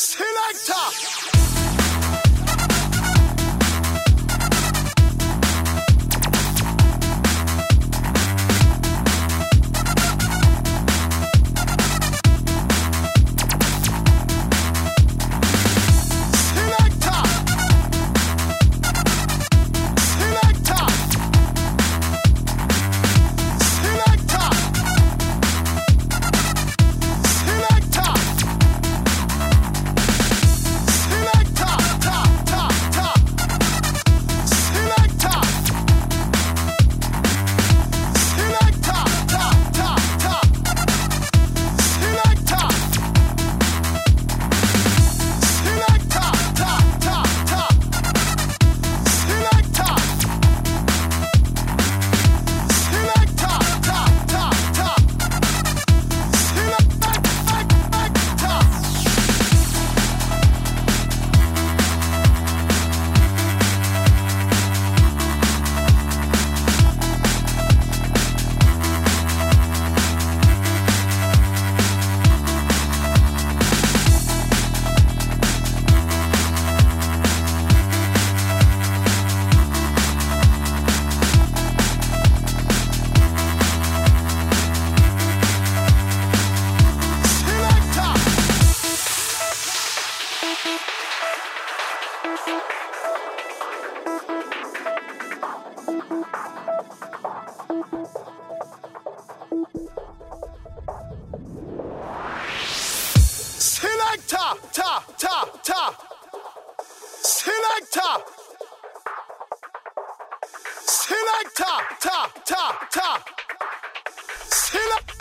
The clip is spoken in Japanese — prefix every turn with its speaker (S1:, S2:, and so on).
S1: Sin Selector. Selector, ta, ta, ta. Selector.